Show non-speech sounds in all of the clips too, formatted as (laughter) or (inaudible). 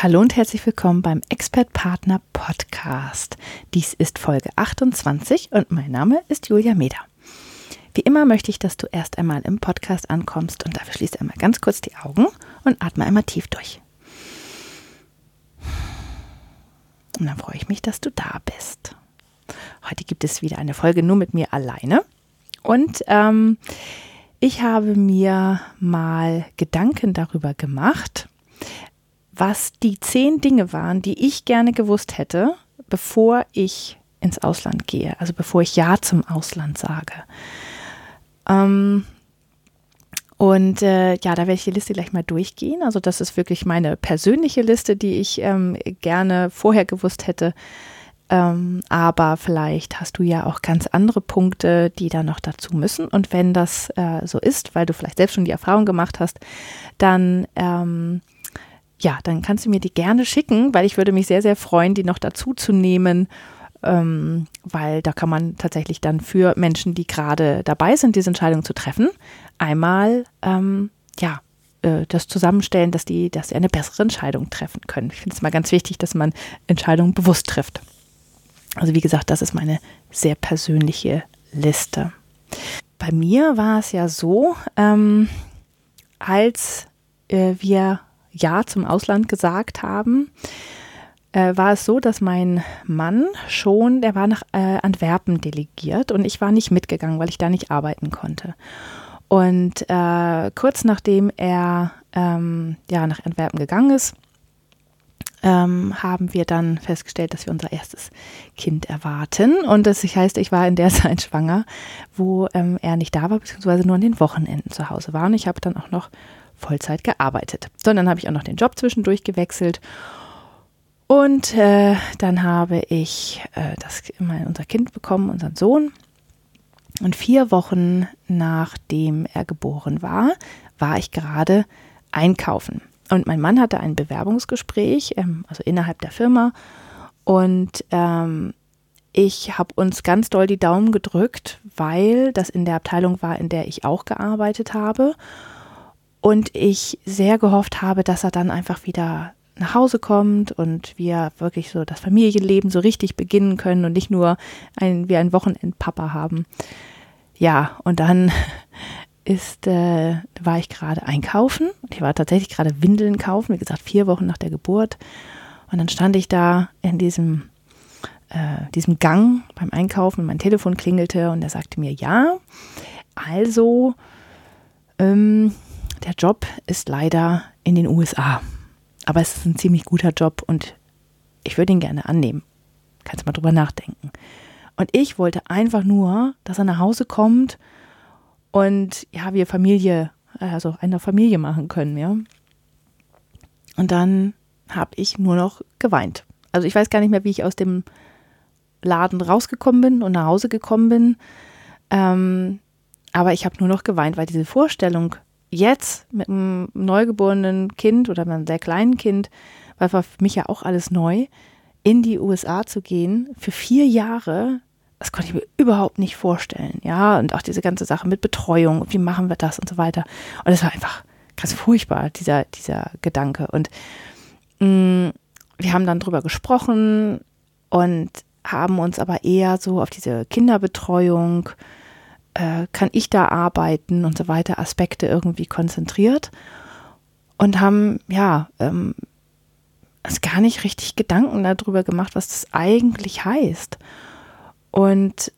Hallo und herzlich willkommen beim Expert Partner Podcast. Dies ist Folge 28 und mein Name ist Julia Meder. Wie immer möchte ich, dass du erst einmal im Podcast ankommst und dafür schließt einmal ganz kurz die Augen und atme einmal tief durch. Und dann freue ich mich, dass du da bist. Heute gibt es wieder eine Folge nur mit mir alleine und ähm, ich habe mir mal Gedanken darüber gemacht, was die zehn Dinge waren, die ich gerne gewusst hätte, bevor ich ins Ausland gehe, also bevor ich Ja zum Ausland sage. Ähm, und äh, ja, da werde ich die Liste gleich mal durchgehen. Also das ist wirklich meine persönliche Liste, die ich ähm, gerne vorher gewusst hätte. Ähm, aber vielleicht hast du ja auch ganz andere Punkte, die da noch dazu müssen. Und wenn das äh, so ist, weil du vielleicht selbst schon die Erfahrung gemacht hast, dann ähm, ja, dann kannst du mir die gerne schicken, weil ich würde mich sehr, sehr freuen, die noch dazu zu nehmen, ähm, weil da kann man tatsächlich dann für Menschen, die gerade dabei sind, diese Entscheidung zu treffen, einmal ähm, ja äh, das zusammenstellen, dass die, dass sie eine bessere Entscheidung treffen können. Ich finde es mal ganz wichtig, dass man Entscheidungen bewusst trifft. Also wie gesagt, das ist meine sehr persönliche Liste. Bei mir war es ja so, ähm, als äh, wir ja zum Ausland gesagt haben, äh, war es so, dass mein Mann schon, der war nach äh, Antwerpen delegiert und ich war nicht mitgegangen, weil ich da nicht arbeiten konnte. Und äh, kurz nachdem er ähm, ja, nach Antwerpen gegangen ist, ähm, haben wir dann festgestellt, dass wir unser erstes Kind erwarten. Und das heißt, ich war in der (laughs) Zeit schwanger, wo ähm, er nicht da war, beziehungsweise nur an den Wochenenden zu Hause war. Und ich habe dann auch noch Vollzeit gearbeitet. So, dann habe ich auch noch den Job zwischendurch gewechselt. Und äh, dann habe ich äh, das, mein, unser Kind bekommen, unseren Sohn. Und vier Wochen nachdem er geboren war, war ich gerade einkaufen. Und mein Mann hatte ein Bewerbungsgespräch, ähm, also innerhalb der Firma. Und ähm, ich habe uns ganz doll die Daumen gedrückt, weil das in der Abteilung war, in der ich auch gearbeitet habe und ich sehr gehofft habe, dass er dann einfach wieder nach Hause kommt und wir wirklich so das Familienleben so richtig beginnen können und nicht nur ein, wie ein Wochenendpapa haben. Ja, und dann (laughs) ist, äh, war ich gerade einkaufen. Ich war tatsächlich gerade Windeln kaufen, wie gesagt, vier Wochen nach der Geburt. Und dann stand ich da in diesem, äh, diesem Gang beim Einkaufen, mein Telefon klingelte und er sagte mir, ja, also, ähm, der Job ist leider in den USA. Aber es ist ein ziemlich guter Job und ich würde ihn gerne annehmen. Kannst mal drüber nachdenken. Und ich wollte einfach nur, dass er nach Hause kommt und ja, wir Familie, also eine Familie machen können, ja. Und dann habe ich nur noch geweint. Also ich weiß gar nicht mehr, wie ich aus dem Laden rausgekommen bin und nach Hause gekommen bin. Ähm, aber ich habe nur noch geweint, weil diese Vorstellung, jetzt mit einem neugeborenen Kind oder mit einem sehr kleinen Kind, weil für mich ja auch alles neu, in die USA zu gehen für vier Jahre, das konnte ich mir überhaupt nicht vorstellen. Ja, und auch diese ganze Sache mit Betreuung, wie machen wir das und so weiter. Und es war einfach ganz furchtbar, dieser, dieser Gedanke. Und mh, mm, wir haben dann drüber gesprochen und haben uns aber eher so auf diese Kinderbetreuung äh, kann ich da arbeiten und so weiter, Aspekte irgendwie konzentriert und haben, ja, ähm, uns gar nicht richtig Gedanken darüber gemacht, was das eigentlich heißt. Und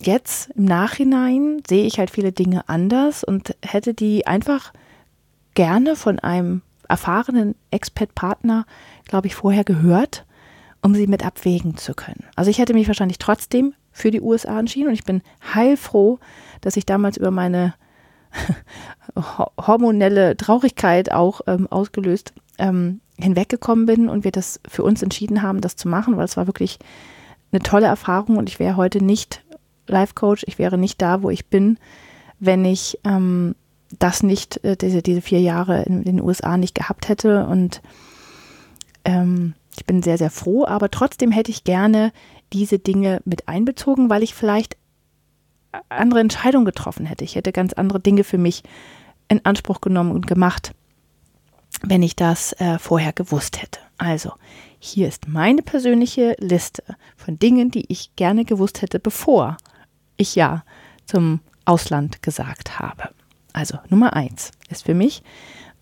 jetzt im Nachhinein sehe ich halt viele Dinge anders und hätte die einfach gerne von einem erfahrenen Expert-Partner, glaube ich, vorher gehört, um sie mit abwägen zu können. Also ich hätte mich wahrscheinlich trotzdem für die USA entschieden. Und ich bin heilfroh, dass ich damals über meine (laughs) hormonelle Traurigkeit auch ähm, ausgelöst ähm, hinweggekommen bin und wir das für uns entschieden haben, das zu machen, weil es war wirklich eine tolle Erfahrung. Und ich wäre heute nicht Life Coach, ich wäre nicht da, wo ich bin, wenn ich ähm, das nicht, äh, diese, diese vier Jahre in, den USA nicht gehabt hätte. Und ähm, ich bin sehr, sehr froh, aber trotzdem hätte ich gerne diese Dinge mit einbezogen, weil ich vielleicht andere Entscheidungen getroffen hätte. Ich hätte ganz andere Dinge für mich in Anspruch genommen und gemacht, wenn ich das äh, vorher gewusst hätte. Also, hier ist meine persönliche Liste von Dingen, die ich gerne gewusst hätte, bevor ich ja zum Ausland gesagt habe. Also Nummer eins ist für mich,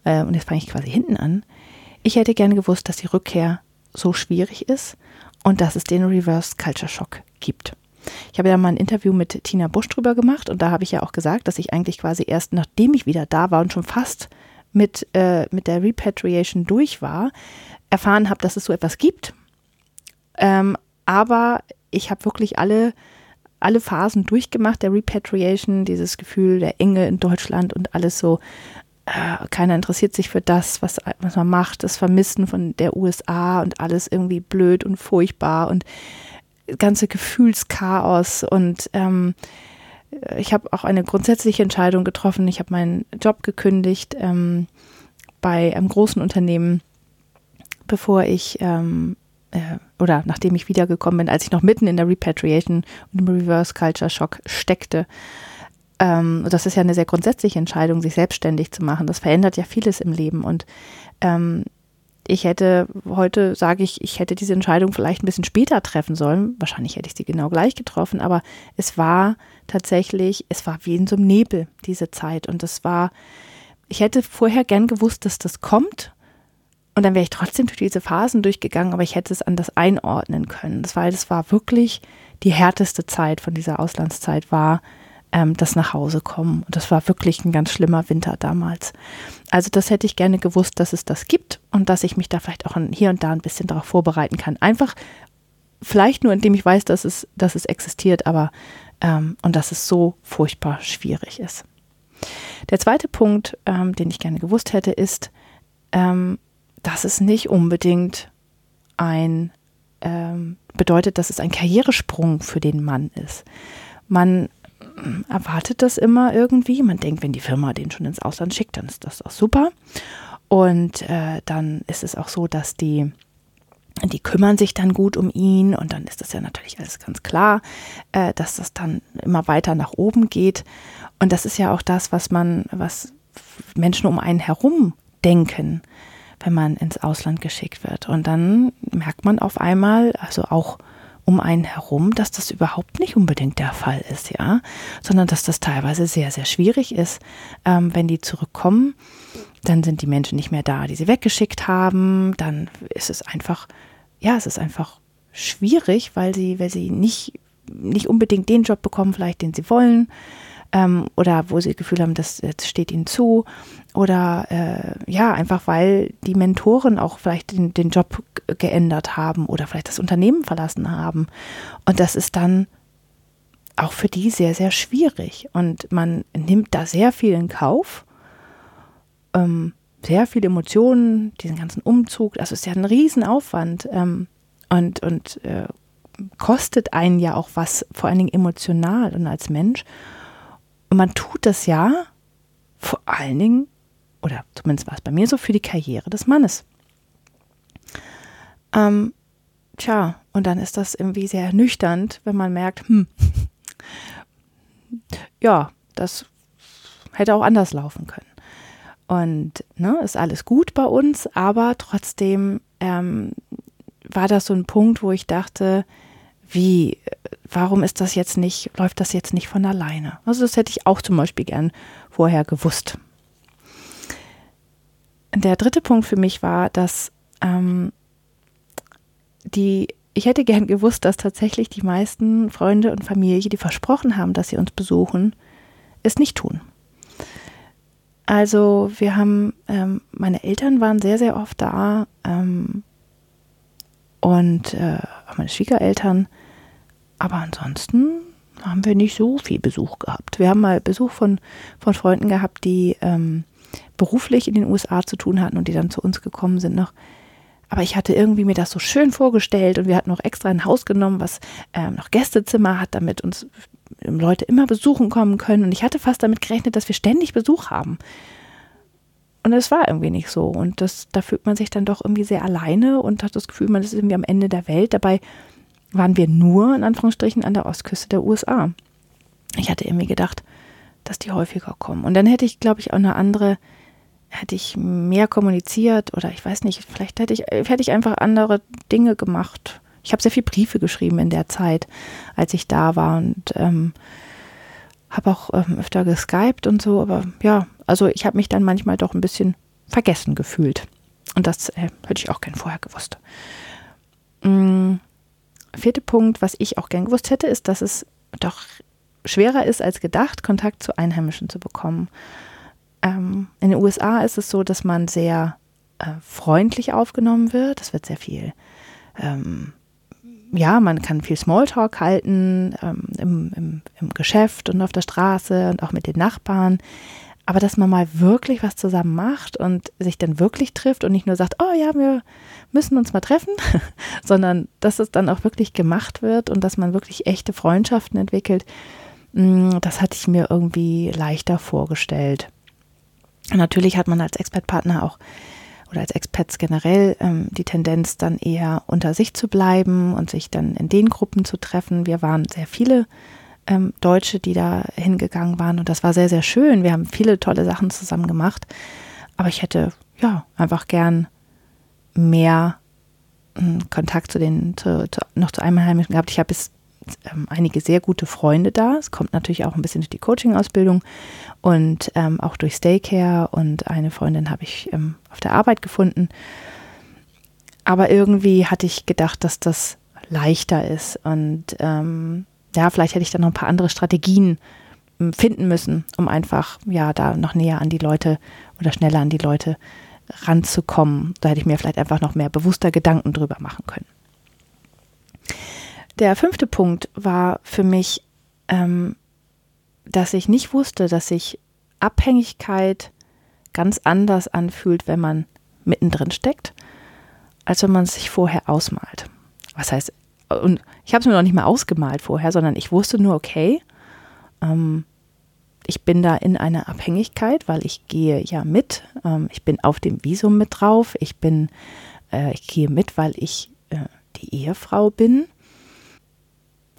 äh, und jetzt fange ich quasi hinten an, ich hätte gerne gewusst, dass die Rückkehr so schwierig ist und dass es den Reverse Culture Shock gibt. Ich habe ja mal ein Interview mit Tina Busch drüber gemacht und da habe ich ja auch gesagt, dass ich eigentlich quasi erst nachdem ich wieder da war und schon fast mit, äh, mit der Repatriation durch war, erfahren habe, dass es so etwas gibt. Ähm, aber ich habe wirklich alle alle Phasen durchgemacht, der Repatriation, dieses Gefühl der Enge in Deutschland und alles so. Äh, keiner interessiert sich für das, was, was man macht, das Vermissen von der USA und alles irgendwie blöd und furchtbar und ganze Gefühlschaos und ähm, ich habe auch eine grundsätzliche Entscheidung getroffen. Ich habe meinen Job gekündigt ähm, bei einem großen Unternehmen, bevor ich ähm, äh, oder nachdem ich wiedergekommen bin, als ich noch mitten in der Repatriation und im Reverse Culture Shock steckte. Ähm, das ist ja eine sehr grundsätzliche Entscheidung, sich selbstständig zu machen. Das verändert ja vieles im Leben und ähm, ich hätte heute, sage ich, ich hätte diese Entscheidung vielleicht ein bisschen später treffen sollen. Wahrscheinlich hätte ich sie genau gleich getroffen, aber es war tatsächlich, es war wie in so einem Nebel, diese Zeit. Und es war, ich hätte vorher gern gewusst, dass das kommt und dann wäre ich trotzdem durch diese Phasen durchgegangen, aber ich hätte es anders einordnen können. Das war, das war wirklich die härteste Zeit von dieser Auslandszeit war ähm, das nach Hause kommen. Und das war wirklich ein ganz schlimmer Winter damals. Also das hätte ich gerne gewusst, dass es das gibt und dass ich mich da vielleicht auch hier und da ein bisschen darauf vorbereiten kann. Einfach vielleicht nur, indem ich weiß, dass es, dass es existiert, aber ähm, und dass es so furchtbar schwierig ist. Der zweite Punkt, ähm, den ich gerne gewusst hätte, ist, ähm, dass es nicht unbedingt ein ähm, bedeutet, dass es ein Karrieresprung für den Mann ist. Man erwartet das immer irgendwie. Man denkt, wenn die Firma den schon ins Ausland schickt, dann ist das auch super. Und äh, dann ist es auch so, dass die, die kümmern sich dann gut um ihn und dann ist das ja natürlich alles ganz klar, äh, dass das dann immer weiter nach oben geht. Und das ist ja auch das, was man, was Menschen um einen herum denken wenn man ins Ausland geschickt wird. Und dann merkt man auf einmal, also auch um einen herum, dass das überhaupt nicht unbedingt der Fall ist, ja, sondern dass das teilweise sehr, sehr schwierig ist, ähm, wenn die zurückkommen. Dann sind die Menschen nicht mehr da, die sie weggeschickt haben. Dann ist es einfach, ja, es ist einfach schwierig, weil sie, weil sie nicht, nicht unbedingt den Job bekommen, vielleicht den sie wollen ähm, oder wo sie das Gefühl haben, das, das steht ihnen zu oder äh, ja, einfach weil die Mentoren auch vielleicht den, den Job geändert haben oder vielleicht das Unternehmen verlassen haben. Und das ist dann auch für die sehr, sehr schwierig. Und man nimmt da sehr viel in Kauf, ähm, sehr viele Emotionen, diesen ganzen Umzug. Das ist ja ein Riesenaufwand ähm, und, und äh, kostet einen ja auch was, vor allen Dingen emotional und als Mensch. Und man tut das ja vor allen Dingen, oder zumindest war es bei mir so, für die Karriere des Mannes. Ähm, tja, und dann ist das irgendwie sehr ernüchternd, wenn man merkt, hm, (laughs) ja, das hätte auch anders laufen können. Und ne, ist alles gut bei uns, aber trotzdem ähm, war das so ein Punkt, wo ich dachte, wie, warum ist das jetzt nicht, läuft das jetzt nicht von alleine? Also das hätte ich auch zum Beispiel gern vorher gewusst. Der dritte Punkt für mich war, dass ähm, die, ich hätte gern gewusst, dass tatsächlich die meisten Freunde und Familie, die versprochen haben, dass sie uns besuchen, es nicht tun. Also wir haben, ähm, meine Eltern waren sehr, sehr oft da ähm, und äh, meine Schwiegereltern aber ansonsten haben wir nicht so viel Besuch gehabt. Wir haben mal Besuch von, von Freunden gehabt, die ähm, beruflich in den USA zu tun hatten und die dann zu uns gekommen sind noch. Aber ich hatte irgendwie mir das so schön vorgestellt und wir hatten noch extra ein Haus genommen, was ähm, noch Gästezimmer hat, damit uns Leute immer besuchen kommen können. Und ich hatte fast damit gerechnet, dass wir ständig Besuch haben. Und es war irgendwie nicht so. Und das, da fühlt man sich dann doch irgendwie sehr alleine und hat das Gefühl, man ist irgendwie am Ende der Welt. Dabei waren wir nur in Anführungsstrichen an der Ostküste der USA. Ich hatte irgendwie gedacht, dass die häufiger kommen. Und dann hätte ich, glaube ich, auch eine andere hätte ich mehr kommuniziert oder ich weiß nicht, vielleicht hätte ich, hätte ich einfach andere Dinge gemacht. Ich habe sehr viele Briefe geschrieben in der Zeit, als ich da war und ähm, habe auch ähm, öfter geskypt und so, aber ja, also ich habe mich dann manchmal doch ein bisschen vergessen gefühlt. Und das äh, hätte ich auch gern vorher gewusst. Mhm. Vierter Punkt, was ich auch gern gewusst hätte, ist, dass es doch schwerer ist als gedacht, Kontakt zu Einheimischen zu bekommen. Ähm, in den USA ist es so, dass man sehr äh, freundlich aufgenommen wird. Es wird sehr viel, ähm, ja, man kann viel Smalltalk halten ähm, im, im, im Geschäft und auf der Straße und auch mit den Nachbarn. Aber dass man mal wirklich was zusammen macht und sich dann wirklich trifft und nicht nur sagt, oh ja, wir müssen uns mal treffen, (laughs) sondern dass es dann auch wirklich gemacht wird und dass man wirklich echte Freundschaften entwickelt, mm, das hatte ich mir irgendwie leichter vorgestellt. Natürlich hat man als Expertpartner auch oder als Experts generell ähm, die Tendenz, dann eher unter sich zu bleiben und sich dann in den Gruppen zu treffen. Wir waren sehr viele ähm, Deutsche, die da hingegangen waren und das war sehr, sehr schön. Wir haben viele tolle Sachen zusammen gemacht, aber ich hätte ja einfach gern mehr äh, Kontakt zu den, zu, zu, noch zu Einheimischen gehabt. Ich habe bis ähm, einige sehr gute Freunde da. Es kommt natürlich auch ein bisschen durch die Coaching-Ausbildung und ähm, auch durch Staycare und eine Freundin habe ich ähm, auf der Arbeit gefunden. Aber irgendwie hatte ich gedacht, dass das leichter ist und ähm, ja, vielleicht hätte ich dann noch ein paar andere Strategien ähm, finden müssen, um einfach ja da noch näher an die Leute oder schneller an die Leute ranzukommen. Da hätte ich mir vielleicht einfach noch mehr bewusster Gedanken drüber machen können. Der fünfte Punkt war für mich, ähm, dass ich nicht wusste, dass sich Abhängigkeit ganz anders anfühlt, wenn man mittendrin steckt, als wenn man es sich vorher ausmalt. Was heißt, und ich habe es mir noch nicht mal ausgemalt vorher, sondern ich wusste nur, okay, ähm, ich bin da in einer Abhängigkeit, weil ich gehe ja mit. Ähm, ich bin auf dem Visum mit drauf. Ich bin, äh, ich gehe mit, weil ich äh, die Ehefrau bin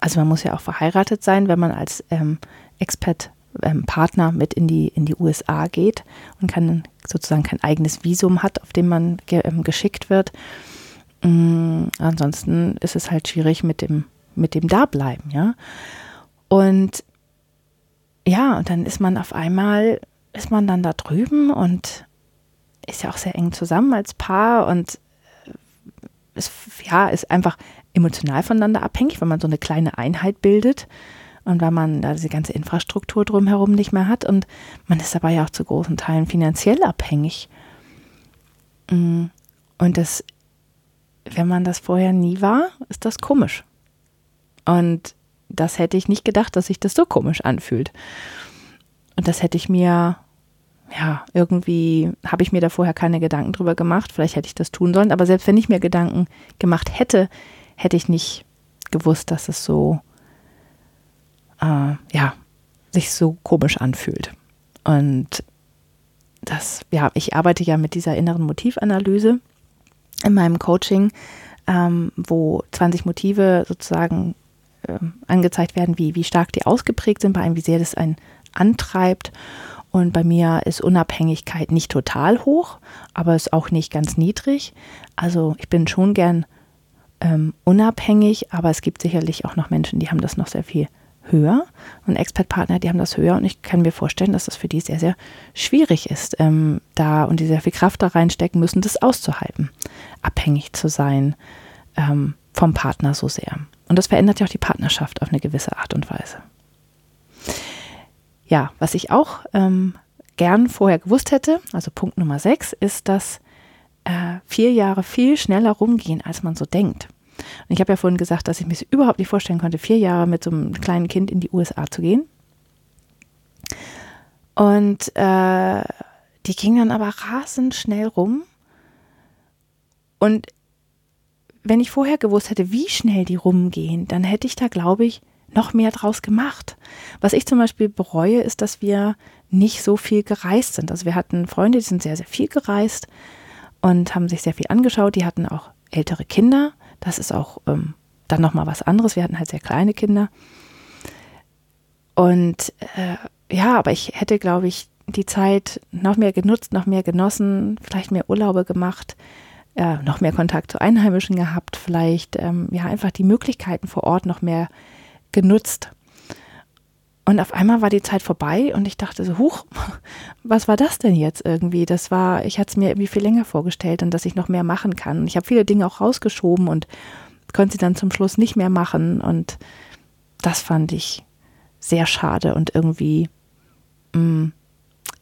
also man muss ja auch verheiratet sein, wenn man als ähm, Expat ähm, Partner mit in die, in die USA geht und kann sozusagen kein eigenes Visum hat, auf dem man ge ähm, geschickt wird. Ähm, ansonsten ist es halt schwierig mit dem, mit dem Dableiben, ja. Und ja, und dann ist man auf einmal, ist man dann da drüben und ist ja auch sehr eng zusammen als Paar und ist, ja, ist einfach emotional voneinander abhängig, weil man so eine kleine Einheit bildet und weil man da diese ganze Infrastruktur drumherum nicht mehr hat und man ist dabei ja auch zu großen Teilen finanziell abhängig. Mm, und das, wenn man das vorher nie war, ist das komisch. Und das hätte ich nicht gedacht, dass sich das so komisch anfühlt. Und das hätte ich mir, ja, irgendwie habe ich mir da vorher keine Gedanken drüber gemacht. Vielleicht hätte ich das tun sollen. Aber selbst wenn ich mir Gedanken gemacht hätte, hätte ich nicht gewusst, dass es so, äh, ja, sich so komisch anfühlt. Und das, ja, ich arbeite ja mit dieser inneren Motivanalyse in meinem Coaching, ähm, wo 20 Motive sozusagen äh, angezeigt werden, wie, wie stark die ausgeprägt sind bei einem, wie sehr das einen antreibt. Und bei mir ist Unabhängigkeit nicht total hoch, aber ist auch nicht ganz niedrig. Also ich bin schon gern ähm, unabhängig, aber es gibt sicherlich auch noch Menschen, die haben das noch sehr viel höher und Expert-Partner, die haben das höher und ich kann mir vorstellen, dass das für die sehr, sehr schwierig ist, ähm, da und die sehr viel Kraft da reinstecken müssen, das auszuhalten, abhängig zu sein ähm, vom Partner so sehr. Und das verändert ja auch die Partnerschaft auf eine gewisse Art und Weise. Ja, was ich auch ähm, gern vorher gewusst hätte, also Punkt Nummer 6, ist, dass äh, vier Jahre viel schneller rumgehen, als man so denkt. Und ich habe ja vorhin gesagt, dass ich mir überhaupt nicht vorstellen konnte, vier Jahre mit so einem kleinen Kind in die USA zu gehen. Und äh, die ging dann aber rasend schnell rum. Und wenn ich vorher gewusst hätte, wie schnell die rumgehen, dann hätte ich da, glaube ich, noch mehr draus gemacht. Was ich zum Beispiel bereue, ist, dass wir nicht so viel gereist sind. Also wir hatten Freunde, die sind sehr, sehr viel gereist und haben sich sehr viel angeschaut. Die hatten auch ältere Kinder. Das ist auch ähm, dann nochmal was anderes. Wir hatten halt sehr kleine Kinder. Und äh, ja, aber ich hätte, glaube ich, die Zeit noch mehr genutzt, noch mehr genossen, vielleicht mehr Urlaube gemacht, äh, noch mehr Kontakt zu Einheimischen gehabt, vielleicht ähm, ja einfach die Möglichkeiten vor Ort noch mehr genutzt. Und auf einmal war die Zeit vorbei und ich dachte so, huch, was war das denn jetzt irgendwie? Das war, ich hatte es mir irgendwie viel länger vorgestellt und dass ich noch mehr machen kann. Ich habe viele Dinge auch rausgeschoben und konnte sie dann zum Schluss nicht mehr machen. Und das fand ich sehr schade und irgendwie, mh, mm,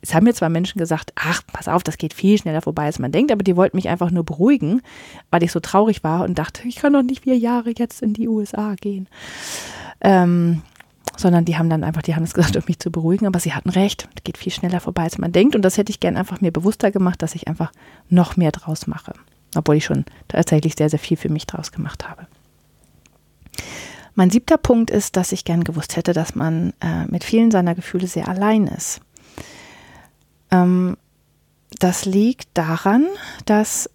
es haben mir zwar Menschen gesagt, ach, pass auf, das geht viel schneller vorbei, als man denkt, aber die wollten mich einfach nur beruhigen, weil ich so traurig war und dachte, ich kann doch nicht vier Jahre jetzt in die USA gehen. Ähm, sondern die haben dann einfach, die haben es gesagt, (laughs) um mich zu beruhigen, aber sie hatten recht, es geht viel schneller vorbei, als man denkt und das hätte ich gern einfach mir bewusster gemacht, dass ich einfach noch mehr draus mache, obwohl ich schon tatsächlich sehr, sehr viel für mich draus gemacht habe. Mein siebter Punkt ist, dass ich gern gewusst hätte, dass man äh, mit vielen seiner Gefühle sehr allein ist. Ähm, das liegt daran, dass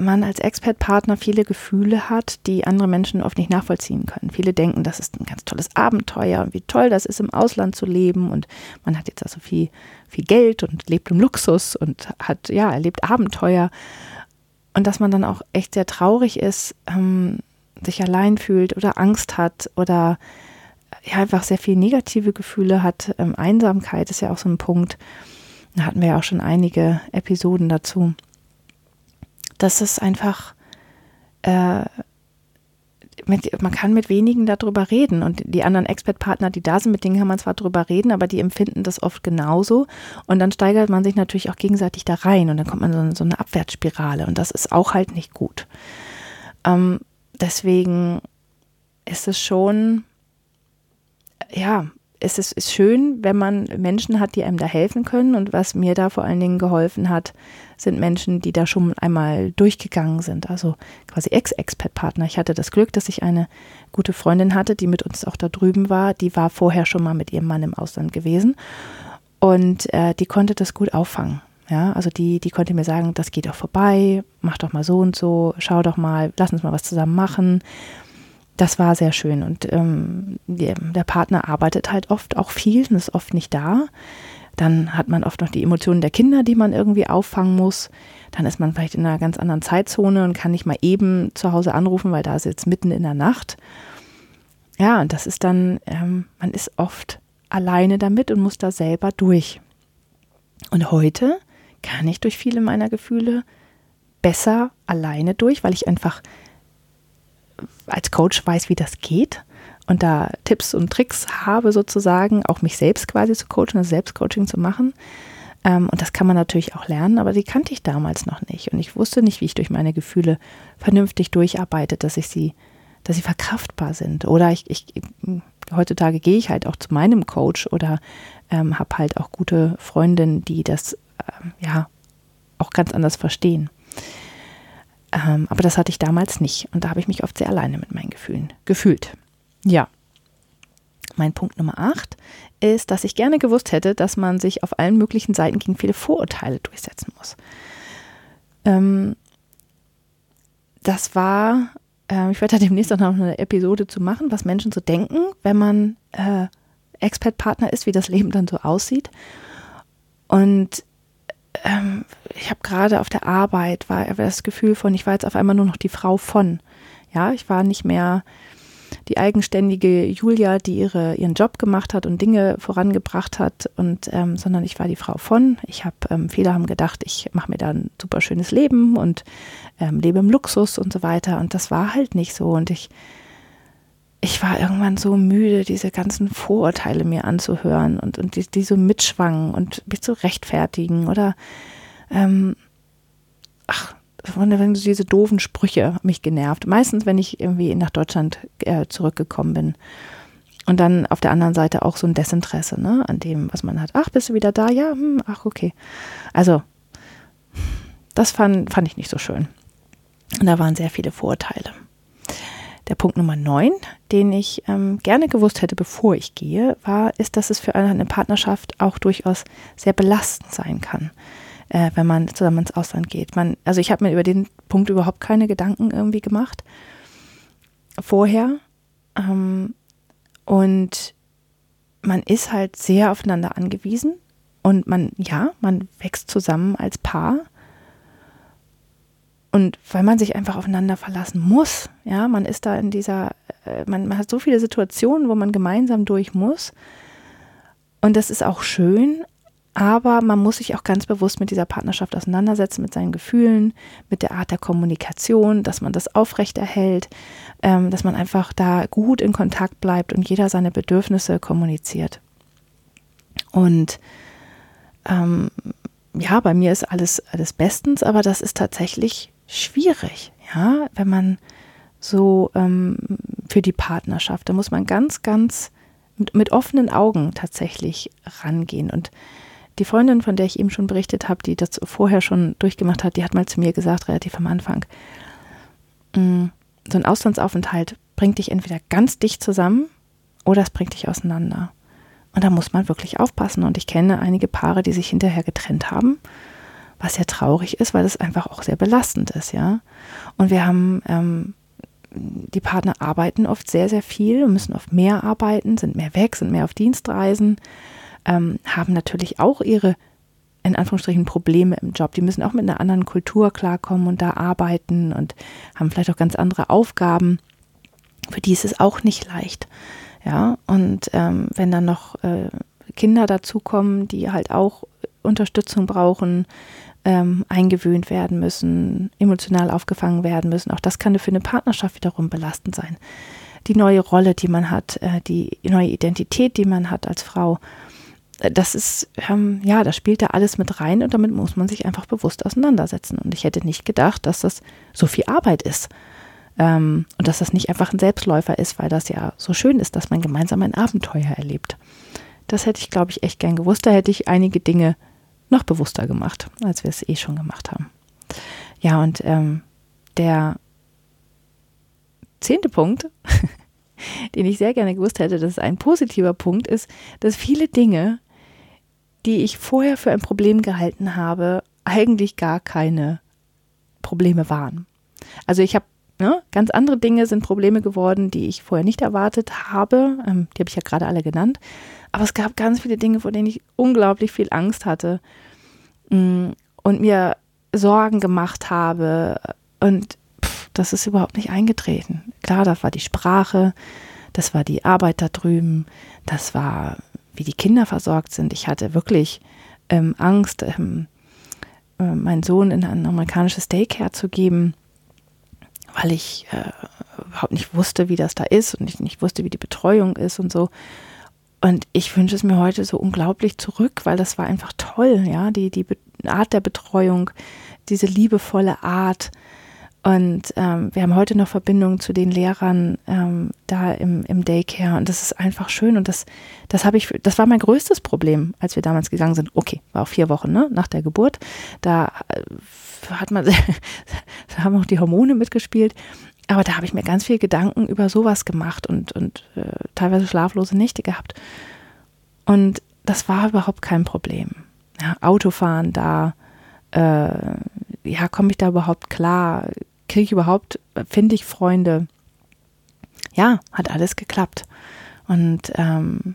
man als Expert-Partner viele Gefühle hat, die andere Menschen oft nicht nachvollziehen können. Viele denken, das ist ein ganz tolles Abenteuer und wie toll das ist, im Ausland zu leben und man hat jetzt also viel, viel Geld und lebt im Luxus und hat, ja, erlebt Abenteuer. Und dass man dann auch echt sehr traurig ist, ähm, sich allein fühlt oder Angst hat oder ja, einfach sehr viele negative Gefühle hat. Ähm, Einsamkeit ist ja auch so ein Punkt. Da hatten wir ja auch schon einige Episoden dazu dass es einfach, äh, mit, man kann mit wenigen darüber reden. Und die anderen Expert-Partner, die da sind, mit denen kann man zwar darüber reden, aber die empfinden das oft genauso. Und dann steigert man sich natürlich auch gegenseitig da rein und dann kommt man so so eine Abwärtsspirale. Und das ist auch halt nicht gut. Ähm, deswegen ist es schon, ja, es ist, ist schön, wenn man Menschen hat, die einem da helfen können. Und was mir da vor allen Dingen geholfen hat, sind Menschen, die da schon einmal durchgegangen sind. Also quasi Ex-Expert-Partner. Ich hatte das Glück, dass ich eine gute Freundin hatte, die mit uns auch da drüben war. Die war vorher schon mal mit ihrem Mann im Ausland gewesen. Und äh, die konnte das gut auffangen. Ja, also die, die konnte mir sagen, das geht doch vorbei, mach doch mal so und so, schau doch mal, lass uns mal was zusammen machen das war sehr schön. Und ähm, der Partner arbeitet halt oft auch viel und ist oft nicht da. Dann hat man oft noch die Emotionen der Kinder, die man irgendwie auffangen muss. Dann ist man vielleicht in einer ganz anderen Zeitzone und kann nicht mal eben zu Hause anrufen, weil da ist jetzt mitten in der Nacht. Ja, und das ist dann, ähm, man ist oft alleine damit und muss da selber durch. Und heute kann ich durch viele meiner Gefühle besser alleine durch, weil ich einfach als Coach weiß, wie das geht und da Tipps und Tricks habe, sozusagen, auch mich selbst quasi zu coachen, also Selbstcoaching zu machen. Ähm, und das kann man natürlich auch lernen, aber die kannte ich damals noch nicht. Und ich wusste nicht, wie ich durch meine Gefühle vernünftig durcharbeite, dass ich sie, dass sie verkraftbar sind. Oder ich, ich heutzutage gehe ich halt auch zu meinem Coach oder ähm, habe halt auch gute Freundinnen, die das ähm, ja auch ganz anders verstehen. Ähm, aber das hatte ich damals nicht. Und da habe ich mich oft sehr alleine mit meinen Gefühlen gefühlt. Ja. Mein Punkt Nummer 8 ist, dass ich gerne gewusst hätte, dass man sich auf allen möglichen Seiten gegen viele Vorurteile durchsetzen muss. Ähm, das war, äh, ich werde da demnächst auch noch eine Episode zu machen, was Menschen so denken, wenn man äh, Expert-Partner ist, wie das Leben dann so aussieht. Und ähm, ich habe gerade auf der Arbeit war das Gefühl von, ich war jetzt auf einmal nur noch die Frau von. Ja, ich war nicht mehr die eigenständige Julia, die ihre, ihren Job gemacht hat und Dinge vorangebracht hat, und, ähm, sondern ich war die Frau von. Ich habe, ähm, viele haben gedacht, ich mache mir da ein super schönes Leben und ähm, lebe im Luxus und so weiter. Und das war halt nicht so. Und ich ich war irgendwann so müde, diese ganzen Vorurteile mir anzuhören und, und die, die so mitschwangen und mich zu rechtfertigen oder ähm, ach, wenn diese doofen Sprüche mich genervt. Meistens, wenn ich irgendwie nach Deutschland äh, zurückgekommen bin. Und dann auf der anderen Seite auch so ein Desinteresse ne, an dem, was man hat. Ach, bist du wieder da? Ja, hm, ach, okay. Also, das fand, fand ich nicht so schön. Und da waren sehr viele Vorurteile. Der Punkt Nummer 9, den ich ähm, gerne gewusst hätte, bevor ich gehe, war, ist, dass es für eine Partnerschaft auch durchaus sehr belastend sein kann, äh, wenn man zusammen ins Ausland geht. Man, also ich habe mir über den Punkt überhaupt keine Gedanken irgendwie gemacht vorher. Ähm, und man ist halt sehr aufeinander angewiesen und man, ja, man wächst zusammen als Paar und weil man sich einfach aufeinander verlassen muss, ja, man ist da in dieser, äh, man, man hat so viele Situationen, wo man gemeinsam durch muss. Und das ist auch schön, aber man muss sich auch ganz bewusst mit dieser Partnerschaft auseinandersetzen, mit seinen Gefühlen, mit der Art der Kommunikation, dass man das aufrechterhält, ähm, dass man einfach da gut in Kontakt bleibt und jeder seine Bedürfnisse kommuniziert. Und ähm, ja, bei mir ist alles, alles bestens, aber das ist tatsächlich schwierig, ja, wenn man so ähm, für die Partnerschaft, da muss man ganz, ganz mit, mit offenen Augen tatsächlich rangehen. Und die Freundin, von der ich eben schon berichtet habe, die das vorher schon durchgemacht hat, die hat mal zu mir gesagt, relativ am Anfang, mm, so ein Auslandsaufenthalt bringt dich entweder ganz dicht zusammen oder es bringt dich auseinander. Und da muss man wirklich aufpassen. Und ich kenne einige Paare, die sich hinterher getrennt haben was sehr traurig ist, weil es einfach auch sehr belastend ist, ja. Und wir haben, ähm, die Partner arbeiten oft sehr, sehr viel, müssen oft mehr arbeiten, sind mehr weg, sind mehr auf Dienstreisen, ähm, haben natürlich auch ihre, in Anführungsstrichen, Probleme im Job. Die müssen auch mit einer anderen Kultur klarkommen und da arbeiten und haben vielleicht auch ganz andere Aufgaben. Für die ist es auch nicht leicht. Ja, und ähm, wenn dann noch äh, Kinder dazukommen, die halt auch Unterstützung brauchen, ähm, eingewöhnt werden müssen, emotional aufgefangen werden müssen. Auch das kann für eine Partnerschaft wiederum belastend sein. Die neue Rolle, die man hat, äh, die neue Identität, die man hat als Frau, äh, das ist, ähm, ja, das spielt da alles mit rein und damit muss man sich einfach bewusst auseinandersetzen. Und ich hätte nicht gedacht, dass das so viel Arbeit ist. Ähm, und dass das nicht einfach ein Selbstläufer ist, weil das ja so schön ist, dass man gemeinsam ein Abenteuer erlebt. Das hätte ich, glaube ich, echt gern gewusst. Da hätte ich einige Dinge noch bewusster gemacht, als wir es eh schon gemacht haben. Ja, und ähm, der zehnte Punkt, (laughs) den ich sehr gerne gewusst hätte, dass es ein positiver Punkt ist, dass viele Dinge, die ich vorher für ein Problem gehalten habe, eigentlich gar keine Probleme waren. Also ich habe ne, ganz andere Dinge sind Probleme geworden, die ich vorher nicht erwartet habe. Ähm, die habe ich ja gerade alle genannt. Aber es gab ganz viele Dinge, vor denen ich unglaublich viel Angst hatte mm, und mir Sorgen gemacht habe. Und pff, das ist überhaupt nicht eingetreten. Klar, das war die Sprache, das war die Arbeit da drüben, das war, wie die Kinder versorgt sind. Ich hatte wirklich ähm, Angst, ähm, äh, meinen Sohn in ein amerikanisches Daycare zu geben, weil ich äh, überhaupt nicht wusste, wie das da ist und ich nicht wusste, wie die Betreuung ist und so. Und ich wünsche es mir heute so unglaublich zurück, weil das war einfach toll, ja, die, die Art der Betreuung, diese liebevolle Art. Und ähm, wir haben heute noch Verbindungen zu den Lehrern ähm, da im, im Daycare und das ist einfach schön und das, das habe ich, das war mein größtes Problem, als wir damals gegangen sind. Okay, war auch vier Wochen ne, nach der Geburt. Da äh, hat man, (laughs) da haben auch die Hormone mitgespielt aber da habe ich mir ganz viel Gedanken über sowas gemacht und, und äh, teilweise schlaflose Nächte gehabt. Und das war überhaupt kein Problem. Ja, Autofahren da, äh, ja, komme ich da überhaupt klar? Kriege ich überhaupt, finde ich Freunde? Ja, hat alles geklappt. Und ähm,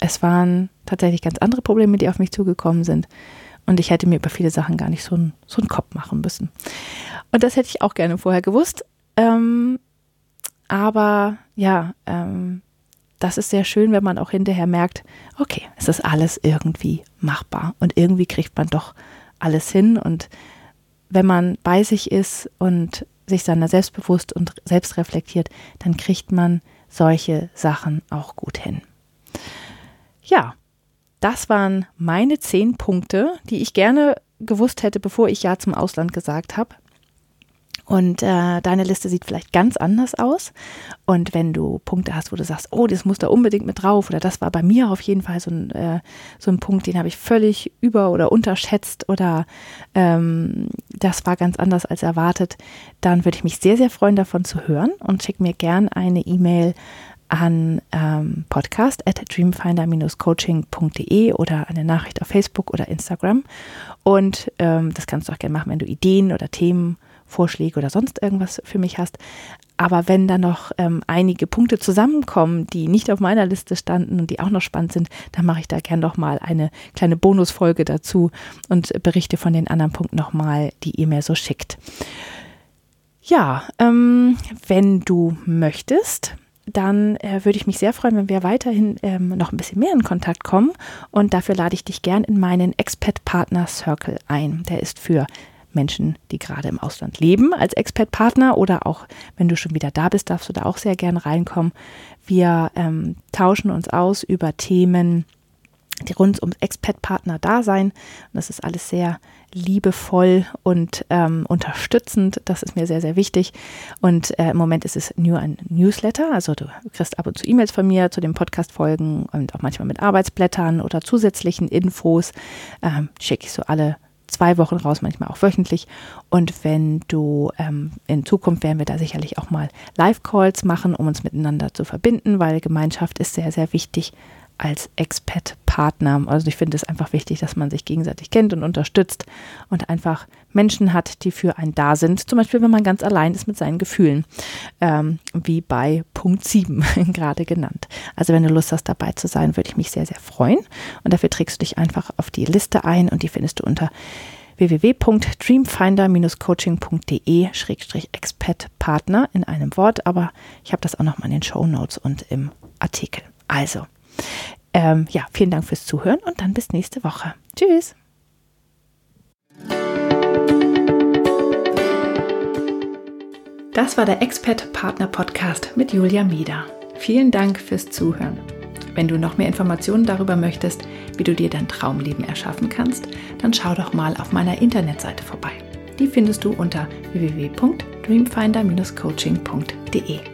es waren tatsächlich ganz andere Probleme, die auf mich zugekommen sind. Und ich hätte mir über viele Sachen gar nicht so, ein, so einen Kopf machen müssen. Und das hätte ich auch gerne vorher gewusst. Ähm, aber ja, ähm, das ist sehr schön, wenn man auch hinterher merkt, okay, es ist alles irgendwie machbar und irgendwie kriegt man doch alles hin. Und wenn man bei sich ist und sich seiner selbstbewusst und selbst reflektiert, dann kriegt man solche Sachen auch gut hin. Ja, das waren meine zehn Punkte, die ich gerne gewusst hätte, bevor ich Ja zum Ausland gesagt habe. Und äh, deine Liste sieht vielleicht ganz anders aus. Und wenn du Punkte hast, wo du sagst, oh, das muss da unbedingt mit drauf, oder das war bei mir auf jeden Fall so ein, äh, so ein Punkt, den habe ich völlig über- oder unterschätzt oder ähm, das war ganz anders als erwartet, dann würde ich mich sehr, sehr freuen, davon zu hören und schick mir gern eine E-Mail an ähm, podcast at dreamfinder-coaching.de oder eine Nachricht auf Facebook oder Instagram. Und ähm, das kannst du auch gerne machen, wenn du Ideen oder Themen Vorschläge oder sonst irgendwas für mich hast. Aber wenn da noch ähm, einige Punkte zusammenkommen, die nicht auf meiner Liste standen und die auch noch spannend sind, dann mache ich da gern noch mal eine kleine Bonusfolge dazu und berichte von den anderen Punkten noch mal, die ihr mir so schickt. Ja, ähm, wenn du möchtest, dann äh, würde ich mich sehr freuen, wenn wir weiterhin ähm, noch ein bisschen mehr in Kontakt kommen. Und dafür lade ich dich gern in meinen Expat Partner Circle ein. Der ist für Menschen, die gerade im Ausland leben, als Expat-Partner oder auch wenn du schon wieder da bist, darfst du da auch sehr gern reinkommen. Wir ähm, tauschen uns aus über Themen, die rund ums Expat-Partner-Dasein. Das ist alles sehr liebevoll und ähm, unterstützend. Das ist mir sehr, sehr wichtig. Und äh, im Moment ist es nur ein Newsletter. Also du kriegst ab und zu E-Mails von mir zu den Podcast-Folgen und auch manchmal mit Arbeitsblättern oder zusätzlichen Infos. Ähm, schicke ich so alle zwei Wochen raus, manchmal auch wöchentlich. Und wenn du ähm, in Zukunft werden wir da sicherlich auch mal Live-Calls machen, um uns miteinander zu verbinden, weil Gemeinschaft ist sehr, sehr wichtig als Expat-Partner. Also ich finde es einfach wichtig, dass man sich gegenseitig kennt und unterstützt und einfach Menschen hat, die für einen da sind. Zum Beispiel, wenn man ganz allein ist mit seinen Gefühlen, ähm, wie bei Punkt 7 (laughs) gerade genannt. Also wenn du Lust hast, dabei zu sein, würde ich mich sehr, sehr freuen. Und dafür trägst du dich einfach auf die Liste ein und die findest du unter www.dreamfinder-coaching.de-expat-partner in einem Wort, aber ich habe das auch nochmal in den Show Notes und im Artikel. Also, ähm, ja, vielen Dank fürs Zuhören und dann bis nächste Woche. Tschüss. Das war der Expat Partner Podcast mit Julia Mieder. Vielen Dank fürs Zuhören. Wenn du noch mehr Informationen darüber möchtest, wie du dir dein Traumleben erschaffen kannst, dann schau doch mal auf meiner Internetseite vorbei. Die findest du unter www.dreamfinder-coaching.de.